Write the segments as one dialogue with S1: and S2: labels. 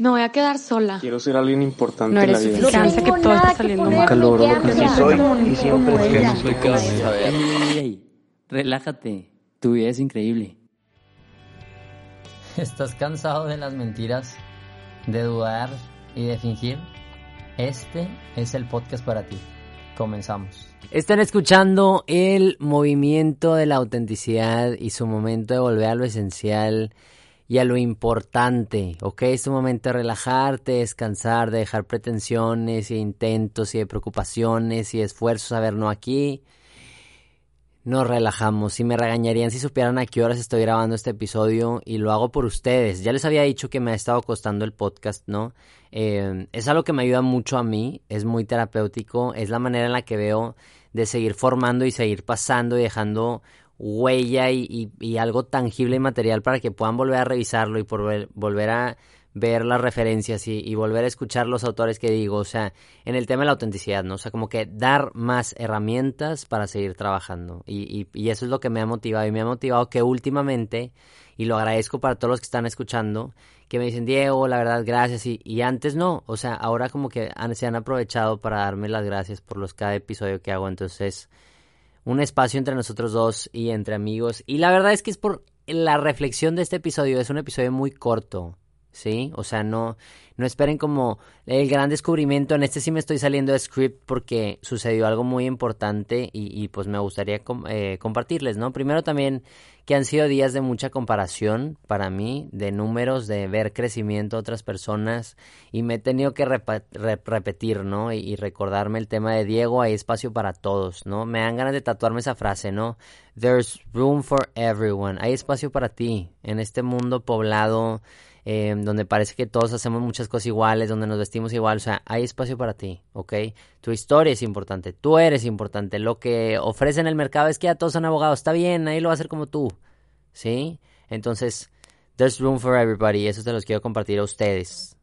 S1: Me voy a quedar sola.
S2: Quiero ser alguien importante
S1: No
S2: en la
S1: eres
S2: vida.
S1: suficiente, que todo está saliendo mal.
S2: Nunca logro lo que quiero.
S3: soy y siempre
S4: Soy. Ey, ey, ey. Relájate. Tu vida es increíble.
S5: ¿Estás cansado de las mentiras, de dudar y de fingir? Este es el podcast para ti. Comenzamos. Están escuchando el movimiento de la autenticidad y su momento de volver a lo esencial y a lo importante, ¿ok? Es tu momento de relajarte, descansar, de dejar pretensiones e intentos y de preocupaciones y esfuerzos a ver no aquí. Nos relajamos. Si me regañarían si supieran a qué horas estoy grabando este episodio y lo hago por ustedes. Ya les había dicho que me ha estado costando el podcast, ¿no? Eh, es algo que me ayuda mucho a mí, es muy terapéutico, es la manera en la que veo de seguir formando y seguir pasando y dejando huella y, y- y algo tangible y material para que puedan volver a revisarlo y por ver- volver a ver las referencias y, volver a escuchar los autores que digo, o sea, en el tema de la autenticidad, ¿no? O sea, como que dar más herramientas para seguir trabajando. Y, y, eso es lo que me ha motivado. Y me ha motivado que últimamente, y lo agradezco para todos los que están escuchando, que me dicen, Diego, la verdad, gracias. Y, y antes no, o sea, ahora como que se han aprovechado para darme las gracias por los cada episodio que hago. Entonces, un espacio entre nosotros dos y entre amigos. Y la verdad es que es por la reflexión de este episodio. Es un episodio muy corto, ¿sí? O sea, no, no esperen como el gran descubrimiento. En este sí me estoy saliendo de script porque sucedió algo muy importante y, y, pues me gustaría eh, compartirles, ¿no? Primero también que han sido días de mucha comparación para mí, de números, de ver crecimiento de otras personas y me he tenido que repa- re- repetir, ¿no? Y, y recordarme el tema de Diego, hay espacio para todos, ¿no? Me dan ganas de tatuarme esa frase, ¿no? There's room for everyone, hay espacio para ti en este mundo poblado eh, donde parece que todos hacemos muchas cosas iguales, donde nos vestimos igual, o sea, hay espacio para ti, ¿ok? Tu historia es importante, tú eres importante, lo que ofrece en el mercado es que ya todos son abogados, está bien, nadie lo va a hacer como tú, ¿sí? Entonces, there's room for everybody, eso te los quiero compartir a ustedes.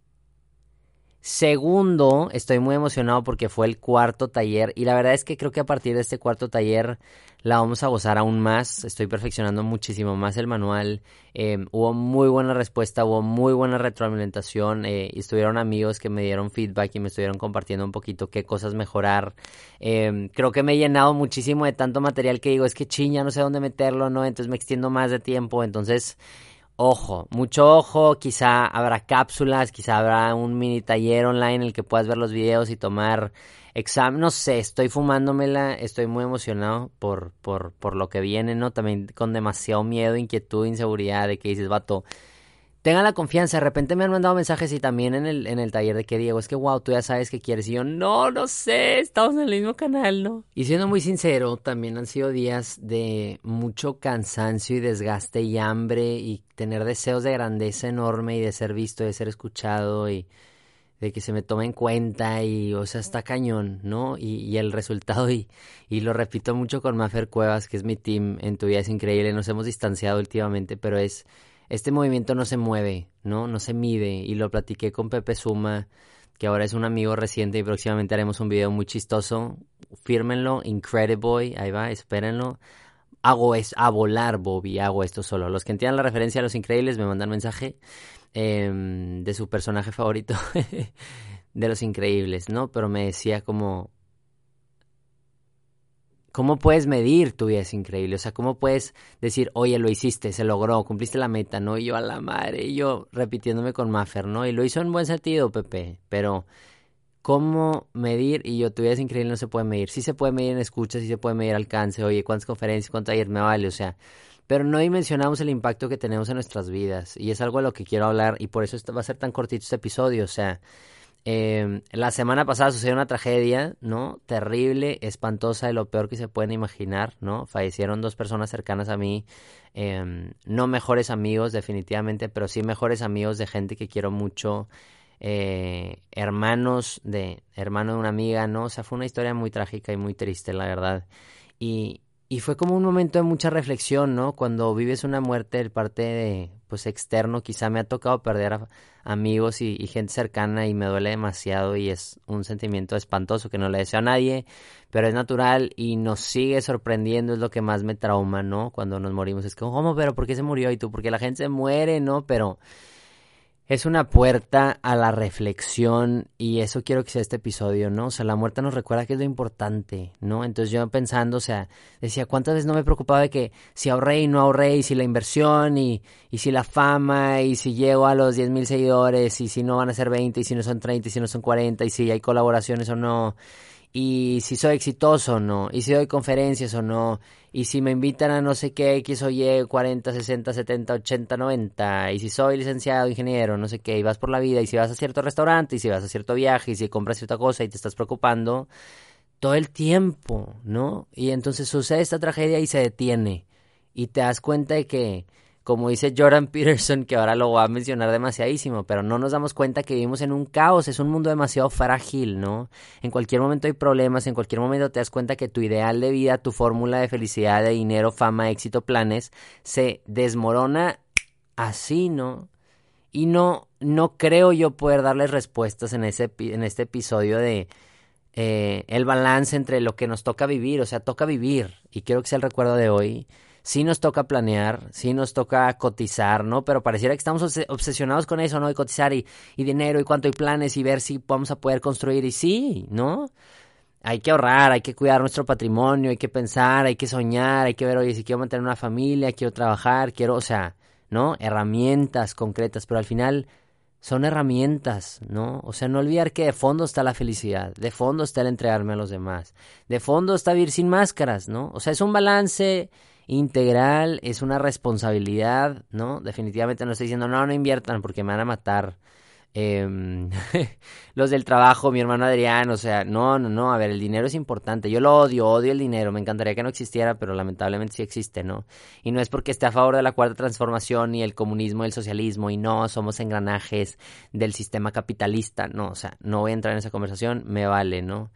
S5: Segundo, estoy muy emocionado porque fue el cuarto taller y la verdad es que creo que a partir de este cuarto taller la vamos a gozar aún más. Estoy perfeccionando muchísimo más el manual. Eh, hubo muy buena respuesta, hubo muy buena retroalimentación eh, estuvieron amigos que me dieron feedback y me estuvieron compartiendo un poquito qué cosas mejorar. Eh, creo que me he llenado muchísimo de tanto material que digo, es que chiña, no sé dónde meterlo, ¿no? Entonces me extiendo más de tiempo, entonces... Ojo, mucho ojo, quizá habrá cápsulas, quizá habrá un mini taller online en el que puedas ver los videos y tomar examen, no sé, estoy fumándomela, estoy muy emocionado por, por, por lo que viene, ¿no? También con demasiado miedo, inquietud, inseguridad de que dices, vato, tengan la confianza, de repente me han mandado mensajes y también en el, en el taller de que Diego, es que wow, tú ya sabes qué quieres y yo, no, no sé, estamos en el mismo canal, ¿no? Y siendo muy sincero, también han sido días de mucho cansancio y desgaste y hambre y tener deseos de grandeza enorme y de ser visto, de ser escuchado y de que se me tome en cuenta y, o sea, está cañón, ¿no? Y, y el resultado, y, y lo repito mucho con Mafer Cuevas, que es mi team, en tu vida es increíble, nos hemos distanciado últimamente, pero es, este movimiento no se mueve, ¿no? No se mide, y lo platiqué con Pepe Suma, que ahora es un amigo reciente y próximamente haremos un video muy chistoso, fírmenlo, Incrediboy, ahí va, espérenlo. Hago es a volar, Bobby, hago esto solo. Los que entiendan la referencia a los increíbles me mandan mensaje em, de su personaje favorito de los increíbles, ¿no? Pero me decía como, ¿cómo puedes medir tu vida es increíble? O sea, ¿cómo puedes decir, oye, lo hiciste, se logró, cumpliste la meta, ¿no? Y yo a la madre, y yo repitiéndome con Maffer, ¿no? Y lo hizo en buen sentido, Pepe, pero ¿cómo medir? Y yo, tu vida es increíble, no se puede medir. Sí se puede medir en escucha, sí se puede medir alcance, oye, ¿cuántas conferencias, cuánto ayer me vale? O sea, pero no dimensionamos el impacto que tenemos en nuestras vidas. Y es algo de lo que quiero hablar, y por eso va a ser tan cortito este episodio, o sea... Eh, la semana pasada sucedió una tragedia, ¿no? Terrible, espantosa, de lo peor que se pueden imaginar, ¿no? Fallecieron dos personas cercanas a mí, eh, no mejores amigos definitivamente, pero sí mejores amigos de gente que quiero mucho, eh, hermanos de, hermano de una amiga, ¿no? O sea, fue una historia muy trágica y muy triste, la verdad. Y, y fue como un momento de mucha reflexión, ¿no? Cuando vives una muerte de parte de, pues, externo, quizá me ha tocado perder a amigos y, y gente cercana y me duele demasiado y es un sentimiento espantoso que no le deseo a nadie, pero es natural y nos sigue sorprendiendo, es lo que más me trauma, ¿no? Cuando nos morimos, es como, ¿cómo? ¿Pero por qué se murió? Y tú, porque la gente se muere, ¿no? Pero es una puerta a la reflexión y eso quiero que sea este episodio, ¿no? O sea, la muerte nos recuerda que es lo importante, ¿no? Entonces yo pensando, o sea, decía, ¿cuántas veces no me preocupaba de que si ahorré y no ahorré y si la inversión y, y si la fama y si llego a los 10 mil seguidores y si no van a ser 20 y si no son 30 y si no son 40 y si hay colaboraciones o no y si soy exitoso o no, y si doy conferencias o no, y si me invitan a no sé qué, X o Y, 40, 60, 70, 80, 90, y si soy licenciado, ingeniero, no sé qué, y vas por la vida, y si vas a cierto restaurante, y si vas a cierto viaje, y si compras cierta cosa y te estás preocupando, todo el tiempo, ¿no? Y entonces sucede esta tragedia y se detiene, y te das cuenta de que como dice Jordan Peterson, que ahora lo voy a mencionar demasiadísimo, pero no nos damos cuenta que vivimos en un caos, es un mundo demasiado frágil, ¿no? En cualquier momento hay problemas, en cualquier momento te das cuenta que tu ideal de vida, tu fórmula de felicidad, de dinero, fama, éxito, planes, se desmorona así, ¿no? Y no, no creo yo poder darles respuestas en, ese, en este episodio de eh, el balance entre lo que nos toca vivir, o sea, toca vivir, y quiero que sea el recuerdo de hoy sí nos toca planear, sí nos toca cotizar, ¿no? Pero pareciera que estamos obsesionados con eso, ¿no? De cotizar y, dinero y cuánto hay planes y ver si vamos a poder construir. Y sí, ¿no? Hay que ahorrar, hay que cuidar nuestro patrimonio, hay que pensar, hay que soñar, hay que ver, oye, si quiero mantener una familia, quiero trabajar, quiero, o sea, ¿no? Herramientas concretas, pero al final son herramientas, ¿no? O sea, no olvidar que de fondo está la felicidad, de fondo está el entregarme a los demás, de fondo está vivir sin máscaras, ¿no? O sea, es un balance integral, es una responsabilidad, ¿no? Definitivamente no estoy diciendo, no, no inviertan porque me van a matar. Em, los del trabajo, mi hermano Adrián, o sea, no, no, no, a ver, el dinero es importante, yo lo odio, odio el dinero, me encantaría que no existiera, pero lamentablemente sí existe, ¿no? Y no es porque esté a favor de la cuarta transformación y el comunismo y el socialismo y no, somos engranajes del sistema capitalista, no, o sea, no voy a entrar en esa conversación, me vale, ¿no?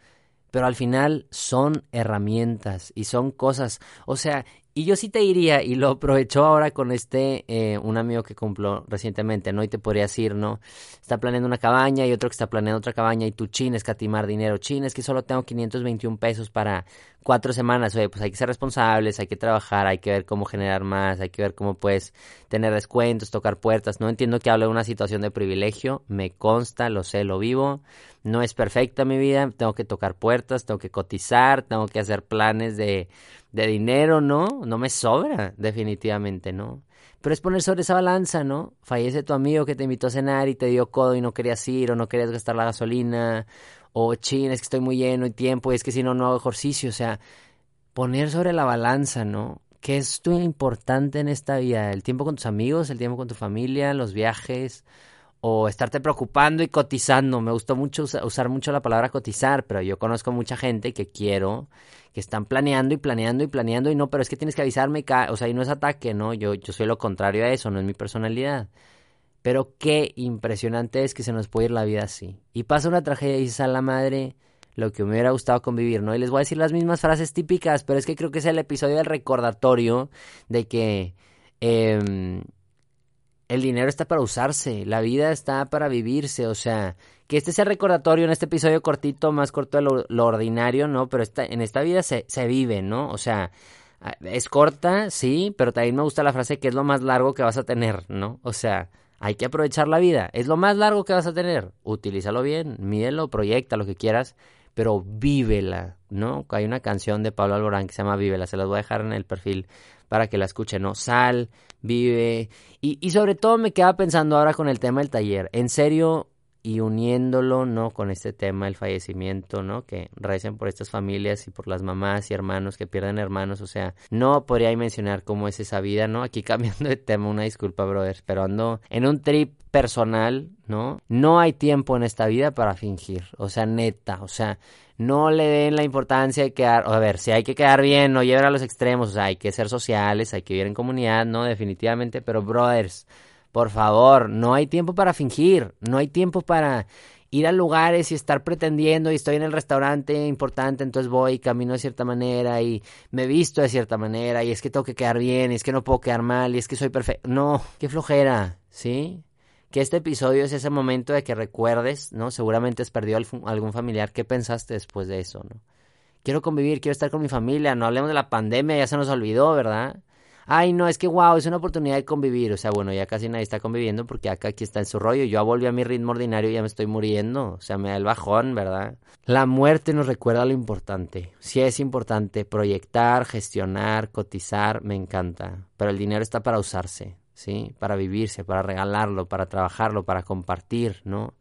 S5: Pero al final son herramientas y son cosas, o sea, y yo sí te diría, y lo aprovechó ahora con este, eh, un amigo que cumplió recientemente, ¿no? Y te podría decir, ¿no? Está planeando una cabaña y otro que está planeando otra cabaña y tú chin, escatimar dinero. Chin, es que solo tengo 521 pesos para cuatro semanas. Oye, pues hay que ser responsables, hay que trabajar, hay que ver cómo generar más, hay que ver cómo puedes tener descuentos, tocar puertas. No entiendo que hable de una situación de privilegio, me consta, lo sé, lo vivo. No es perfecta mi vida, tengo que tocar puertas, tengo que cotizar, tengo que hacer planes de de dinero, ¿no? No me sobra, definitivamente, ¿no? Pero es poner sobre esa balanza, ¿no? Fallece tu amigo que te invitó a cenar y te dio codo y no querías ir o no querías gastar la gasolina o chin, es que estoy muy lleno y tiempo y es que si no, no hago ejercicio, o sea, poner sobre la balanza, ¿no? ¿Qué es tu importante en esta vida? ¿El tiempo con tus amigos, el tiempo con tu familia, los viajes? O estarte preocupando y cotizando. Me gustó mucho usar mucho la palabra cotizar, pero yo conozco mucha gente que quiero, que están planeando y planeando y planeando y no, pero es que tienes que avisarme, o sea, y no es ataque, ¿no? Yo, yo soy lo contrario a eso, no es mi personalidad. Pero qué impresionante es que se nos puede ir la vida así. Y pasa una tragedia y dices a la madre lo que me hubiera gustado convivir, ¿no? Y les voy a decir las mismas frases típicas, pero es que creo que es el episodio del recordatorio de que... Eh, el dinero está para usarse, la vida está para vivirse, o sea, que este sea recordatorio en este episodio cortito, más corto de lo, ordinario, ¿no? Pero esta, en esta vida se, se vive, ¿no? O sea, es corta, sí, pero también me gusta la frase que es lo más largo que vas a tener, ¿no? O sea, hay que aprovechar la vida, es lo más largo que vas a tener, utilízalo bien, mídelo, proyecta lo que quieras, pero vívela, ¿no? Hay una canción de Pablo Alborán que se llama Vívela, se las voy a dejar en el perfil para que la escuchen, ¿no? Sal, vive. Y, y sobre todo me queda pensando ahora con el tema del taller. En serio, y uniéndolo, ¿no? Con este tema del fallecimiento, ¿no? Que recen por estas familias y por las mamás y hermanos que pierden hermanos, o sea, no podría mencionar cómo es esa vida, ¿no? Aquí cambiando de tema, una disculpa, brother, pero ando en un trip personal, ¿no? No hay tiempo en esta vida para fingir, o sea, neta, o sea, no le den la importancia de quedar, a ver, si hay que quedar bien, no lleven a los extremos, o sea, hay que ser sociales, hay que vivir en comunidad, no, definitivamente, pero brothers, por favor, no hay tiempo para fingir, no hay tiempo para ir a lugares y estar pretendiendo y estoy en el restaurante importante, entonces voy y camino de cierta manera y me visto de cierta manera y es que tengo que quedar bien y es que no puedo quedar mal y es que soy perfecto. No, qué flojera, ¿sí? que este episodio es ese momento de que recuerdes, ¿no? Seguramente has perdido algún familiar. ¿Qué pensaste después de eso, no? Quiero convivir, quiero estar con mi familia. No hablemos de la pandemia, ya se nos olvidó, ¿verdad? Ay, no, es que wow, es una oportunidad de convivir. O sea, bueno, ya casi nadie está conviviendo porque acá aquí está en su rollo. Yo volví a mi ritmo ordinario y ya me estoy muriendo. O sea, me da el bajón, ¿verdad? La muerte nos recuerda lo importante. Sí es importante proyectar, gestionar, cotizar, me encanta. Pero el dinero está para usarse, ¿sí? Para vivirse, para regalarlo, para trabajarlo, para compartir, ¿no?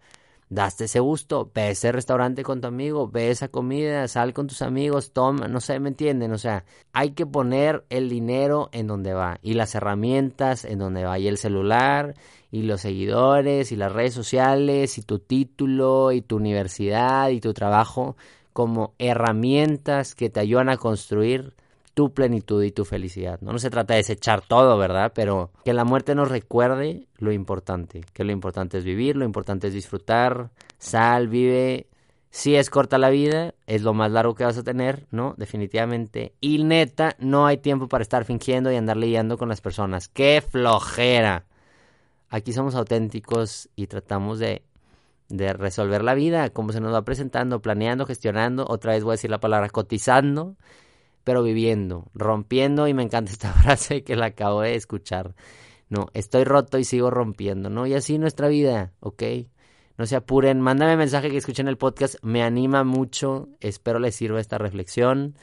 S5: Daste ese gusto, ve ese restaurante con tu amigo, ve esa comida, sal con tus amigos, toma, no sé, ¿me entienden? O sea, hay que poner el dinero en donde va y las herramientas en donde va y el celular y los seguidores y las redes sociales y tu título y tu universidad y tu trabajo como herramientas que te ayudan a construir tu plenitud y tu felicidad. ¿no? no se trata de desechar todo, ¿verdad? Pero que la muerte nos recuerde lo importante, que lo importante es vivir, lo importante es disfrutar, sal, vive. Si es corta la vida, es lo más largo que vas a tener, ¿no? Definitivamente. Y neta, no hay tiempo para estar fingiendo y andar lidiando con las personas. ¡Qué flojera! Aquí somos auténticos y tratamos de, de resolver la vida como se nos va presentando, planeando, gestionando. Otra vez voy a decir la palabra cotizando pero viviendo, rompiendo, y me encanta esta frase que la acabo de escuchar. No, estoy roto y sigo rompiendo, ¿no? Y así nuestra vida, ¿ok? No se apuren, mándame mensaje que escuchen el podcast, me anima mucho, espero les sirva esta reflexión.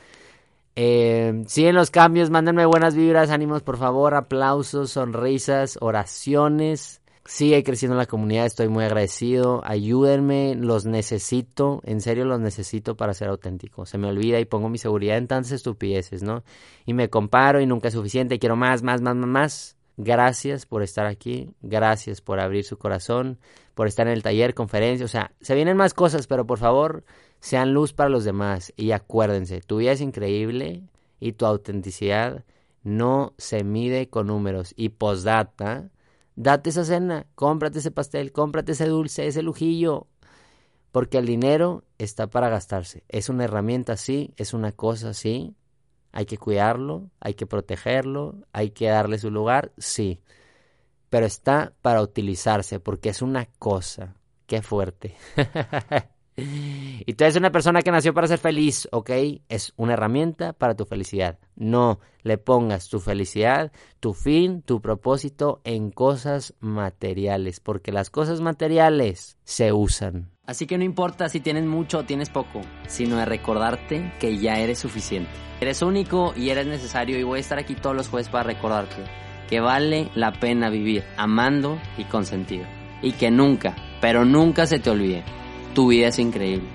S5: Eh, siguen los cambios, mándenme buenas vibras, ánimos por favor, aplausos, sonrisas, oraciones. Sigue creciendo la comunidad, estoy muy agradecido. Ayúdenme, los necesito, en serio los necesito para ser auténtico. Se me olvida y pongo mi seguridad en tantas estupideces, ¿no? Y me comparo y nunca es suficiente, quiero más, más, más, más, más. Gracias por estar aquí, gracias por abrir su corazón, por estar en el taller, conferencia, o sea, se vienen más cosas, pero por favor, sean luz para los demás y acuérdense, tu vida es increíble y tu autenticidad no se mide con números. Y postdata, Date esa cena, cómprate ese pastel, cómprate ese dulce, ese lujillo. Porque el dinero está para gastarse. Es una herramienta, sí, es una cosa, sí. Hay que cuidarlo, hay que protegerlo, hay que darle su lugar, sí. Pero está para utilizarse porque es una cosa. Qué fuerte. Y tú eres una persona que nació para ser feliz, ¿ok? Es una herramienta para tu felicidad. No le pongas tu felicidad, tu fin, tu propósito en cosas materiales, porque las cosas materiales se usan. Así que no importa si tienes mucho o tienes poco, sino de recordarte que ya eres suficiente. Eres único y eres necesario y voy a estar aquí todos los jueves para recordarte que vale la pena vivir amando y con sentido. Y que nunca, pero nunca se te olvide tu vida es increíble.